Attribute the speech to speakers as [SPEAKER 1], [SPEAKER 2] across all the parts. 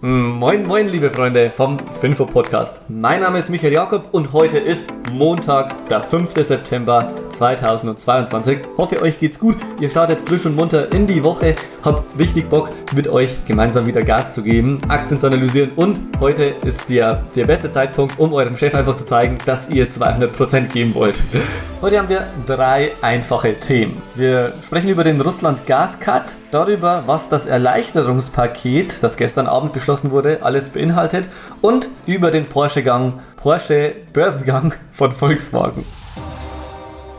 [SPEAKER 1] Moin, moin, liebe Freunde vom Finfo Podcast. Mein Name ist Michael Jakob und heute ist Montag, der 5. September 2022. Hoffe, euch geht's gut. Ihr startet frisch und munter in die Woche. Habt richtig Bock, mit euch gemeinsam wieder Gas zu geben, Aktien zu analysieren und heute ist der, der beste Zeitpunkt, um eurem Chef einfach zu zeigen, dass ihr 200% geben wollt. Heute haben wir drei einfache Themen. Wir sprechen über den Russland-Gas-Cut, darüber, was das Erleichterungspaket, das gestern Abend beschlossen wurde, alles beinhaltet und über den Porsche-Gang, Porsche-Börsengang von Volkswagen.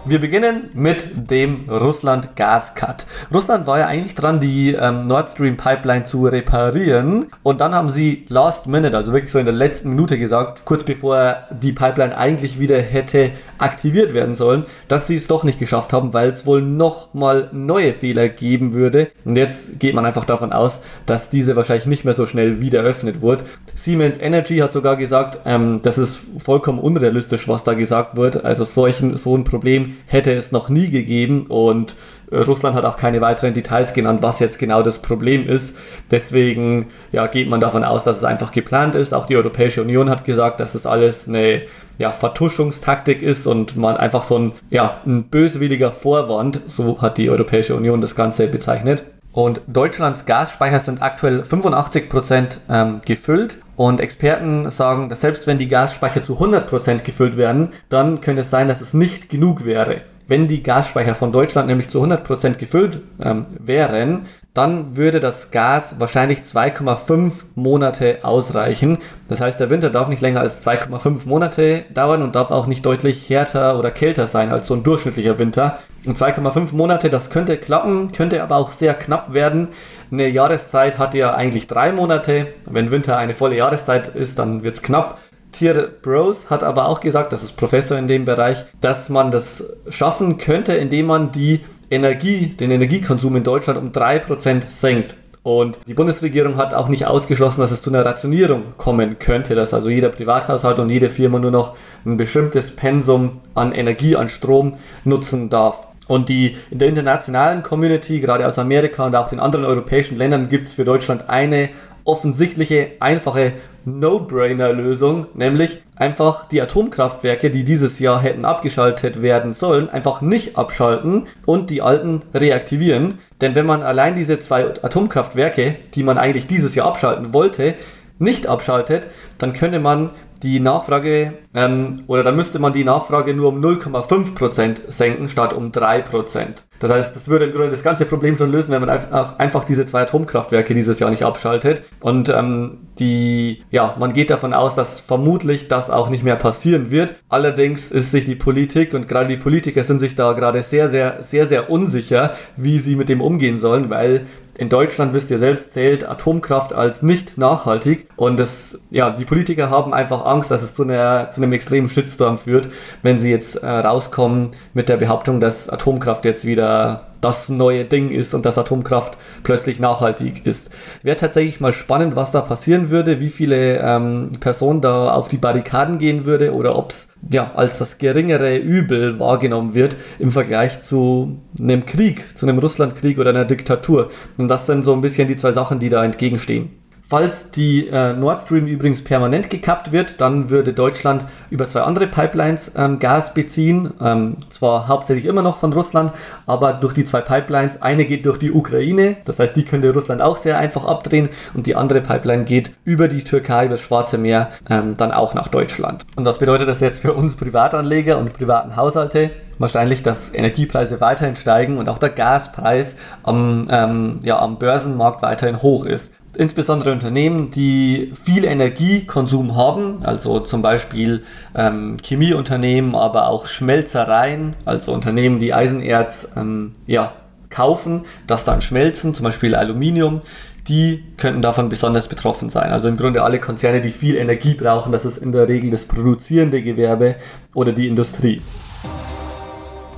[SPEAKER 1] Wir beginnen mit dem Russland-Gas-Cut. Russland war ja eigentlich dran, die ähm, Nord Stream Pipeline zu reparieren. Und dann haben sie last minute, also wirklich so in der letzten Minute gesagt, kurz bevor die Pipeline eigentlich wieder hätte aktiviert werden sollen, dass sie es doch nicht geschafft haben, weil es wohl nochmal neue Fehler geben würde. Und jetzt geht man einfach davon aus, dass diese wahrscheinlich nicht mehr so schnell wieder eröffnet wird. Siemens Energy hat sogar gesagt, ähm, das ist vollkommen unrealistisch, was da gesagt wird. Also solchen, so ein Problem hätte es noch nie gegeben und äh, Russland hat auch keine weiteren Details genannt, was jetzt genau das Problem ist. Deswegen ja, geht man davon aus, dass es einfach geplant ist. Auch die Europäische Union hat gesagt, dass das alles eine ja, Vertuschungstaktik ist und man einfach so ein, ja, ein böswilliger Vorwand, so hat die Europäische Union das Ganze bezeichnet. Und Deutschlands Gasspeicher sind aktuell 85% ähm, gefüllt. Und Experten sagen, dass selbst wenn die Gasspeicher zu 100% gefüllt werden, dann könnte es sein, dass es nicht genug wäre. Wenn die Gasspeicher von Deutschland nämlich zu 100% gefüllt ähm, wären, dann würde das Gas wahrscheinlich 2,5 Monate ausreichen. Das heißt, der Winter darf nicht länger als 2,5 Monate dauern und darf auch nicht deutlich härter oder kälter sein als so ein durchschnittlicher Winter. Und 2,5 Monate, das könnte klappen, könnte aber auch sehr knapp werden. Eine Jahreszeit hat ja eigentlich drei Monate. Wenn Winter eine volle Jahreszeit ist, dann wird es knapp. Tier Bros hat aber auch gesagt, das ist Professor in dem Bereich, dass man das schaffen könnte, indem man die Energie, den Energiekonsum in Deutschland um 3% senkt. Und die Bundesregierung hat auch nicht ausgeschlossen, dass es zu einer Rationierung kommen könnte, dass also jeder Privathaushalt und jede Firma nur noch ein bestimmtes Pensum an Energie, an Strom nutzen darf. Und die in der internationalen Community, gerade aus Amerika und auch den anderen europäischen Ländern, gibt es für Deutschland eine offensichtliche, einfache No-Brainer-Lösung, nämlich einfach die Atomkraftwerke, die dieses Jahr hätten abgeschaltet werden sollen, einfach nicht abschalten und die alten reaktivieren. Denn wenn man allein diese zwei Atomkraftwerke, die man eigentlich dieses Jahr abschalten wollte, nicht abschaltet, dann könnte man die Nachfrage ähm, oder dann müsste man die Nachfrage nur um 0,5% senken statt um 3%. Das heißt, das würde im Grunde das ganze Problem schon lösen, wenn man einfach, einfach diese zwei Atomkraftwerke dieses Jahr nicht abschaltet. Und ähm, die, ja, man geht davon aus, dass vermutlich das auch nicht mehr passieren wird. Allerdings ist sich die Politik und gerade die Politiker sind sich da gerade sehr, sehr, sehr, sehr unsicher, wie sie mit dem umgehen sollen, weil in Deutschland, wisst ihr selbst, zählt Atomkraft als nicht nachhaltig. Und das, ja, die Politiker haben einfach Angst, dass es zu, einer, zu einem extremen Shitstorm führt, wenn sie jetzt äh, rauskommen mit der Behauptung, dass Atomkraft jetzt wieder das neue Ding ist und dass Atomkraft plötzlich nachhaltig ist. Wäre tatsächlich mal spannend, was da passieren würde, wie viele ähm, Personen da auf die Barrikaden gehen würde oder ob es ja, als das geringere Übel wahrgenommen wird im Vergleich zu einem Krieg, zu einem Russlandkrieg oder einer Diktatur. Und das sind so ein bisschen die zwei Sachen, die da entgegenstehen. Falls die äh, Nord Stream übrigens permanent gekappt wird, dann würde Deutschland über zwei andere Pipelines ähm, Gas beziehen. Ähm, zwar hauptsächlich immer noch von Russland, aber durch die zwei Pipelines. Eine geht durch die Ukraine, das heißt, die könnte Russland auch sehr einfach abdrehen. Und die andere Pipeline geht über die Türkei, über das Schwarze Meer, ähm, dann auch nach Deutschland. Und was bedeutet das jetzt für uns Privatanleger und privaten Haushalte? wahrscheinlich, dass Energiepreise weiterhin steigen und auch der Gaspreis am, ähm, ja, am Börsenmarkt weiterhin hoch ist insbesondere Unternehmen, die viel Energiekonsum haben, also zum Beispiel ähm, Chemieunternehmen, aber auch Schmelzereien, also Unternehmen, die Eisenerz ähm, ja, kaufen, das dann schmelzen, zum Beispiel Aluminium, die könnten davon besonders betroffen sein. Also im Grunde alle Konzerne, die viel Energie brauchen, das ist in der Regel das produzierende Gewerbe oder die Industrie.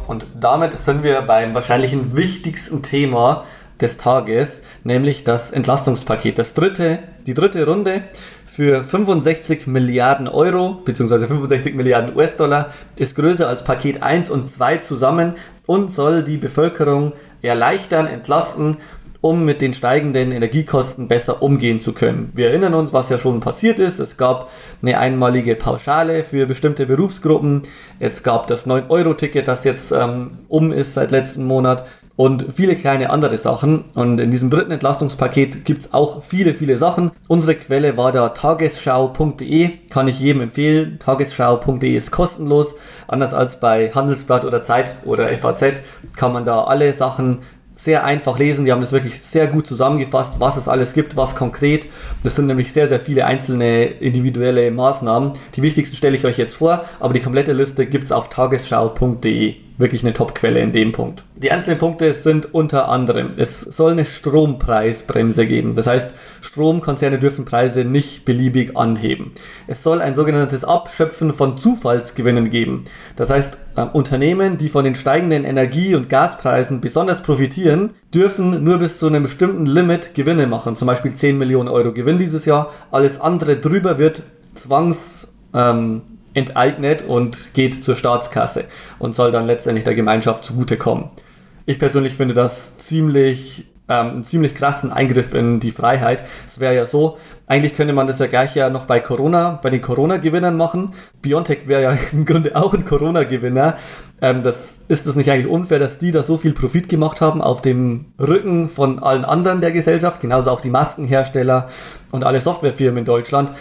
[SPEAKER 1] Und damit sind wir beim wahrscheinlich wichtigsten Thema des Tages, nämlich das Entlastungspaket. Das dritte, die dritte Runde für 65 Milliarden Euro bzw. 65 Milliarden US-Dollar ist größer als Paket 1 und 2 zusammen und soll die Bevölkerung erleichtern, entlasten um mit den steigenden Energiekosten besser umgehen zu können. Wir erinnern uns, was ja schon passiert ist. Es gab eine einmalige Pauschale für bestimmte Berufsgruppen. Es gab das 9-Euro-Ticket, das jetzt ähm, um ist seit letzten Monat und viele kleine andere Sachen. Und in diesem dritten Entlastungspaket gibt es auch viele, viele Sachen. Unsere Quelle war da tagesschau.de, kann ich jedem empfehlen. Tagesschau.de ist kostenlos. Anders als bei Handelsblatt oder Zeit oder FAZ kann man da alle Sachen sehr einfach lesen. Die haben das wirklich sehr gut zusammengefasst, was es alles gibt, was konkret. Das sind nämlich sehr, sehr viele einzelne individuelle Maßnahmen. Die wichtigsten stelle ich euch jetzt vor, aber die komplette Liste gibt es auf tagesschau.de wirklich eine Top-Quelle in dem Punkt. Die einzelnen Punkte sind unter anderem, es soll eine Strompreisbremse geben. Das heißt, Stromkonzerne dürfen Preise nicht beliebig anheben. Es soll ein sogenanntes Abschöpfen von Zufallsgewinnen geben. Das heißt, äh, Unternehmen, die von den steigenden Energie- und Gaspreisen besonders profitieren, dürfen nur bis zu einem bestimmten Limit Gewinne machen. Zum Beispiel 10 Millionen Euro Gewinn dieses Jahr. Alles andere drüber wird zwangs... Ähm, enteignet und geht zur Staatskasse und soll dann letztendlich der Gemeinschaft zugutekommen. Ich persönlich finde das ziemlich ähm, einen ziemlich krassen Eingriff in die Freiheit. Es wäre ja so, eigentlich könnte man das ja gleich ja noch bei Corona, bei den Corona-Gewinnern machen. Biontech wäre ja im Grunde auch ein Corona-Gewinner. Ähm, das ist es nicht eigentlich unfair, dass die da so viel Profit gemacht haben auf dem Rücken von allen anderen der Gesellschaft, genauso auch die Maskenhersteller und alle Softwarefirmen in Deutschland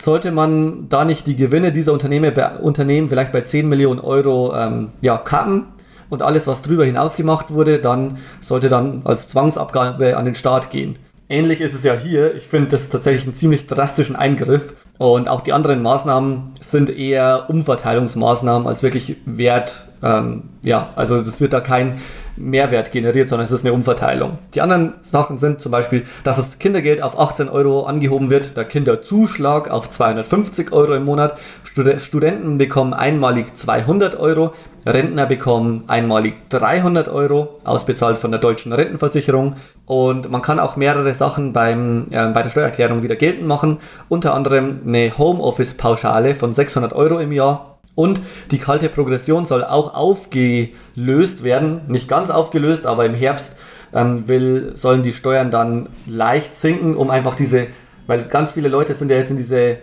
[SPEAKER 1] sollte man da nicht die Gewinne dieser Unternehmen, Unternehmen vielleicht bei 10 Millionen Euro ähm, ja, kappen und alles, was drüber hinaus gemacht wurde, dann sollte dann als Zwangsabgabe an den Staat gehen. Ähnlich ist es ja hier. Ich finde das tatsächlich einen ziemlich drastischen Eingriff. Und auch die anderen Maßnahmen sind eher Umverteilungsmaßnahmen als wirklich Wert. Ähm, ja, also es wird da kein Mehrwert generiert, sondern es ist eine Umverteilung. Die anderen Sachen sind zum Beispiel, dass das Kindergeld auf 18 Euro angehoben wird, der Kinderzuschlag auf 250 Euro im Monat, Stud Studenten bekommen einmalig 200 Euro, Rentner bekommen einmalig 300 Euro, ausbezahlt von der deutschen Rentenversicherung. Und man kann auch mehrere Sachen beim, äh, bei der Steuererklärung wieder geltend machen, unter anderem eine Homeoffice-Pauschale von 600 Euro im Jahr und die kalte Progression soll auch aufgelöst werden, nicht ganz aufgelöst, aber im Herbst ähm, will, sollen die Steuern dann leicht sinken, um einfach diese, weil ganz viele Leute sind ja jetzt in diese,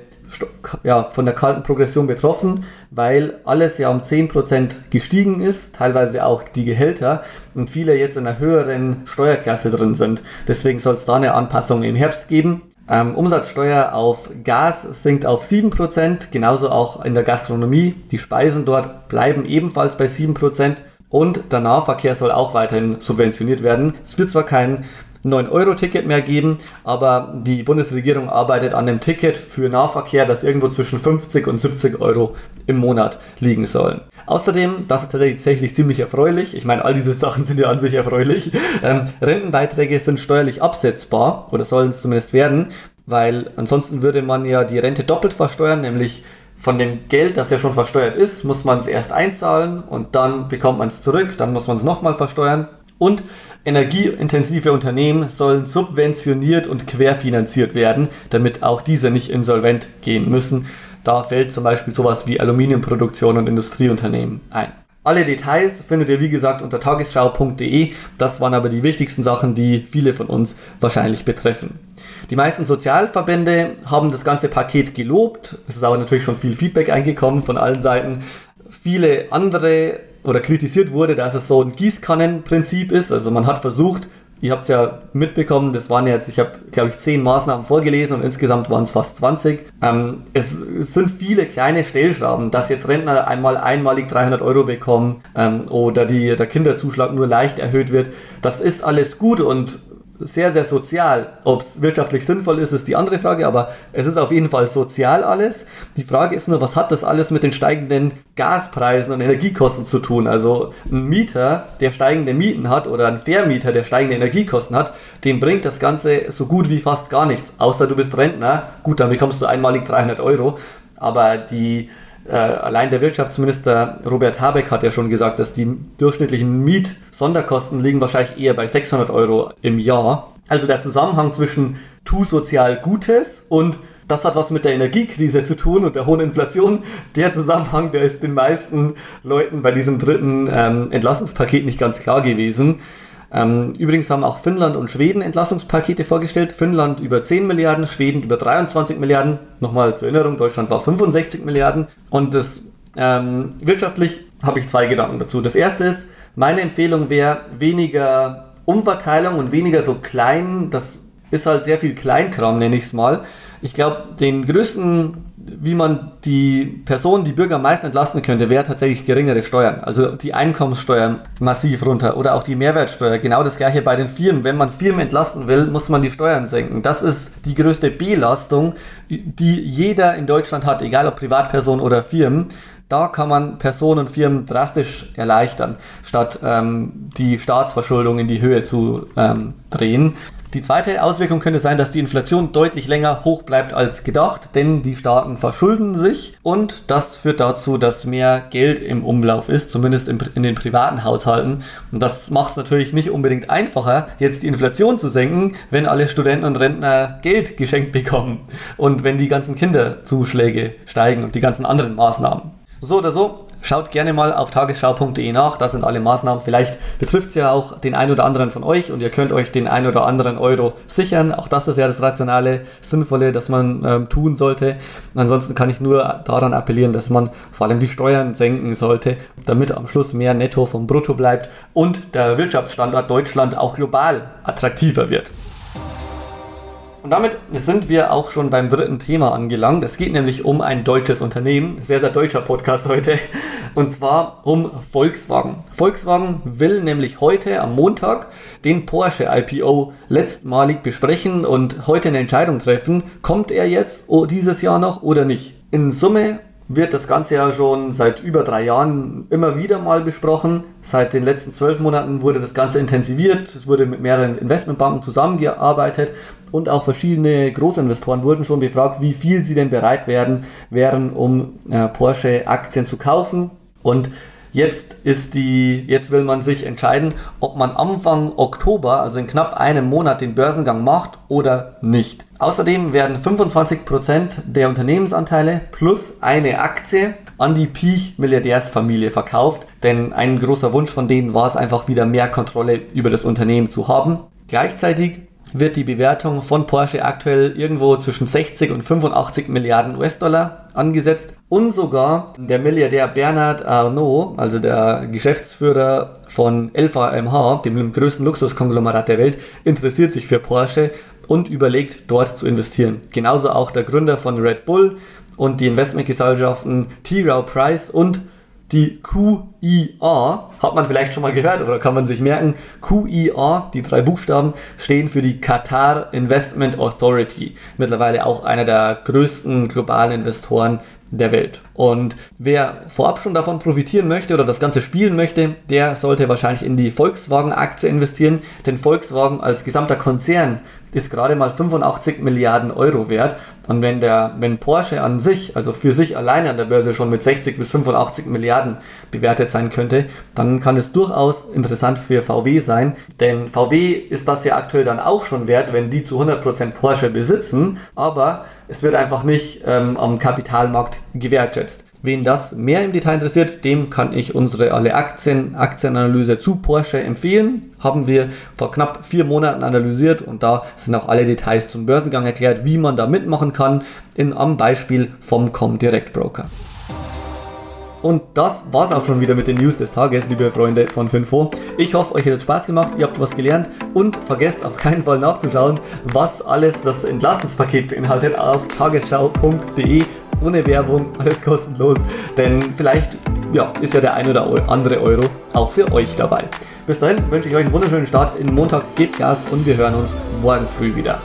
[SPEAKER 1] ja, von der kalten Progression betroffen, weil alles ja um 10% gestiegen ist, teilweise auch die Gehälter und viele jetzt in einer höheren Steuerklasse drin sind. Deswegen soll es da eine Anpassung im Herbst geben. Ähm, Umsatzsteuer auf Gas sinkt auf 7%, genauso auch in der Gastronomie. Die Speisen dort bleiben ebenfalls bei 7%. Und der Nahverkehr soll auch weiterhin subventioniert werden. Es wird zwar kein 9-Euro-Ticket mehr geben, aber die Bundesregierung arbeitet an einem Ticket für Nahverkehr, das irgendwo zwischen 50 und 70 Euro im Monat liegen soll. Außerdem, das ist tatsächlich ziemlich erfreulich, ich meine, all diese Sachen sind ja an sich erfreulich, ähm, Rentenbeiträge sind steuerlich absetzbar oder sollen es zumindest werden, weil ansonsten würde man ja die Rente doppelt versteuern, nämlich von dem Geld, das ja schon versteuert ist, muss man es erst einzahlen und dann bekommt man es zurück, dann muss man es nochmal versteuern. Und energieintensive Unternehmen sollen subventioniert und querfinanziert werden, damit auch diese nicht insolvent gehen müssen. Da fällt zum Beispiel sowas wie Aluminiumproduktion und Industrieunternehmen ein. Alle Details findet ihr wie gesagt unter tagesschau.de. Das waren aber die wichtigsten Sachen, die viele von uns wahrscheinlich betreffen. Die meisten Sozialverbände haben das ganze Paket gelobt. Es ist aber natürlich schon viel Feedback eingekommen von allen Seiten. Viele andere oder kritisiert wurde, dass es so ein Gießkannenprinzip ist. Also man hat versucht, ihr habt es ja mitbekommen, das waren jetzt, ich habe glaube ich zehn Maßnahmen vorgelesen und insgesamt waren es fast 20. Ähm, es, sind viele kleine Stellschrauben, dass jetzt Rentner einmal einmalig 300 Euro bekommen ähm, oder die, der Kinderzuschlag nur leicht erhöht wird. Das ist alles gut und sehr, sehr sozial. Ob es wirtschaftlich sinnvoll ist, ist die andere Frage, aber es ist auf jeden Fall sozial alles. Die Frage ist nur, was hat das alles mit den steigenden Gaspreisen und Energiekosten zu tun? Also ein Mieter, der steigende Mieten hat oder ein Vermieter, der steigende Energiekosten hat, dem bringt das Ganze so gut wie fast gar nichts. Außer du bist Rentner, gut, dann bekommst du einmalig 300 Euro, aber die äh, allein der Wirtschaftsminister Robert Habeck hat ja schon gesagt, dass die durchschnittlichen Mietsonderkosten liegen wahrscheinlich eher bei 600 Euro im Jahr. Also der Zusammenhang zwischen tu sozial Gutes und das hat was mit der Energiekrise zu tun und der hohen Inflation. Der Zusammenhang, der ist den meisten Leuten bei diesem dritten ähm, Entlassungspaket nicht ganz klar gewesen. Ähm, übrigens haben auch Finnland und Schweden Entlastungspakete vorgestellt. Finnland über 10 Milliarden, Schweden über 23 Milliarden. Nochmal zur Erinnerung, Deutschland war 65 Milliarden. Und das ähm, wirtschaftlich habe ich zwei Gedanken dazu. Das erste ist, meine Empfehlung wäre weniger Umverteilung und weniger so klein, das ist halt sehr viel Kleinkram, nenne ich es mal. Ich glaube, den größten, wie man die Personen, die Bürger am meisten entlasten könnte, wäre tatsächlich geringere Steuern. Also die Einkommenssteuern massiv runter oder auch die Mehrwertsteuer. Genau das gleiche bei den Firmen. Wenn man Firmen entlasten will, muss man die Steuern senken. Das ist die größte Belastung, die jeder in Deutschland hat, egal ob Privatperson oder Firmen. Da kann man Personen und Firmen drastisch erleichtern, statt ähm, die Staatsverschuldung in die Höhe zu ähm, drehen. Die zweite Auswirkung könnte sein, dass die Inflation deutlich länger hoch bleibt als gedacht, denn die Staaten verschulden sich und das führt dazu, dass mehr Geld im Umlauf ist, zumindest in den privaten Haushalten. Und das macht es natürlich nicht unbedingt einfacher, jetzt die Inflation zu senken, wenn alle Studenten und Rentner Geld geschenkt bekommen und wenn die ganzen Kinderzuschläge steigen und die ganzen anderen Maßnahmen. So oder so, schaut gerne mal auf tagesschau.de nach. Da sind alle Maßnahmen. Vielleicht betrifft es ja auch den einen oder anderen von euch und ihr könnt euch den einen oder anderen Euro sichern. Auch das ist ja das Rationale, Sinnvolle, das man ähm, tun sollte. Ansonsten kann ich nur daran appellieren, dass man vor allem die Steuern senken sollte, damit am Schluss mehr Netto vom Brutto bleibt und der Wirtschaftsstandort Deutschland auch global attraktiver wird. Und damit sind wir auch schon beim dritten Thema angelangt. Es geht nämlich um ein deutsches Unternehmen. Sehr, sehr deutscher Podcast heute. Und zwar um Volkswagen. Volkswagen will nämlich heute am Montag den Porsche IPO letztmalig besprechen und heute eine Entscheidung treffen. Kommt er jetzt dieses Jahr noch oder nicht? In Summe wird das Ganze ja schon seit über drei Jahren immer wieder mal besprochen. Seit den letzten zwölf Monaten wurde das Ganze intensiviert. Es wurde mit mehreren Investmentbanken zusammengearbeitet und auch verschiedene Großinvestoren wurden schon befragt, wie viel sie denn bereit werden, wären, um äh, Porsche-Aktien zu kaufen. Und Jetzt ist die, jetzt will man sich entscheiden, ob man Anfang Oktober, also in knapp einem Monat, den Börsengang macht oder nicht. Außerdem werden 25% der Unternehmensanteile plus eine Aktie an die Peach-Milliardärsfamilie verkauft, denn ein großer Wunsch von denen war es einfach wieder mehr Kontrolle über das Unternehmen zu haben. Gleichzeitig wird die Bewertung von Porsche aktuell irgendwo zwischen 60 und 85 Milliarden US-Dollar angesetzt und sogar der Milliardär Bernard Arnault, also der Geschäftsführer von LVMH, dem größten Luxuskonglomerat der Welt, interessiert sich für Porsche und überlegt dort zu investieren. Genauso auch der Gründer von Red Bull und die Investmentgesellschaften T. Rowe Price und die QIA, hat man vielleicht schon mal gehört oder kann man sich merken, QIA, die drei Buchstaben, stehen für die Qatar Investment Authority, mittlerweile auch einer der größten globalen Investoren der Welt. Und wer vorab schon davon profitieren möchte oder das Ganze spielen möchte, der sollte wahrscheinlich in die Volkswagen-Aktie investieren, denn Volkswagen als gesamter Konzern ist gerade mal 85 Milliarden Euro wert. Und wenn der, wenn Porsche an sich, also für sich alleine an der Börse schon mit 60 bis 85 Milliarden bewertet sein könnte, dann kann es durchaus interessant für VW sein. Denn VW ist das ja aktuell dann auch schon wert, wenn die zu 100% Porsche besitzen. Aber es wird einfach nicht ähm, am Kapitalmarkt gewertschätzt. Wen das mehr im Detail interessiert, dem kann ich unsere alle Aktien, Aktienanalyse zu Porsche empfehlen. Haben wir vor knapp vier Monaten analysiert und da sind auch alle Details zum Börsengang erklärt, wie man da mitmachen kann, in, am Beispiel vom Comdirect Broker. Und das war's auch schon wieder mit den News des Tages, liebe Freunde von Finfo. Ich hoffe, euch hat es Spaß gemacht, ihr habt was gelernt und vergesst auf keinen Fall nachzuschauen, was alles das Entlastungspaket beinhaltet auf tagesschau.de ohne Werbung, alles kostenlos. Denn vielleicht ja, ist ja der ein oder andere Euro auch für euch dabei. Bis dahin wünsche ich euch einen wunderschönen Start in Montag. Gebt Gas und wir hören uns morgen früh wieder.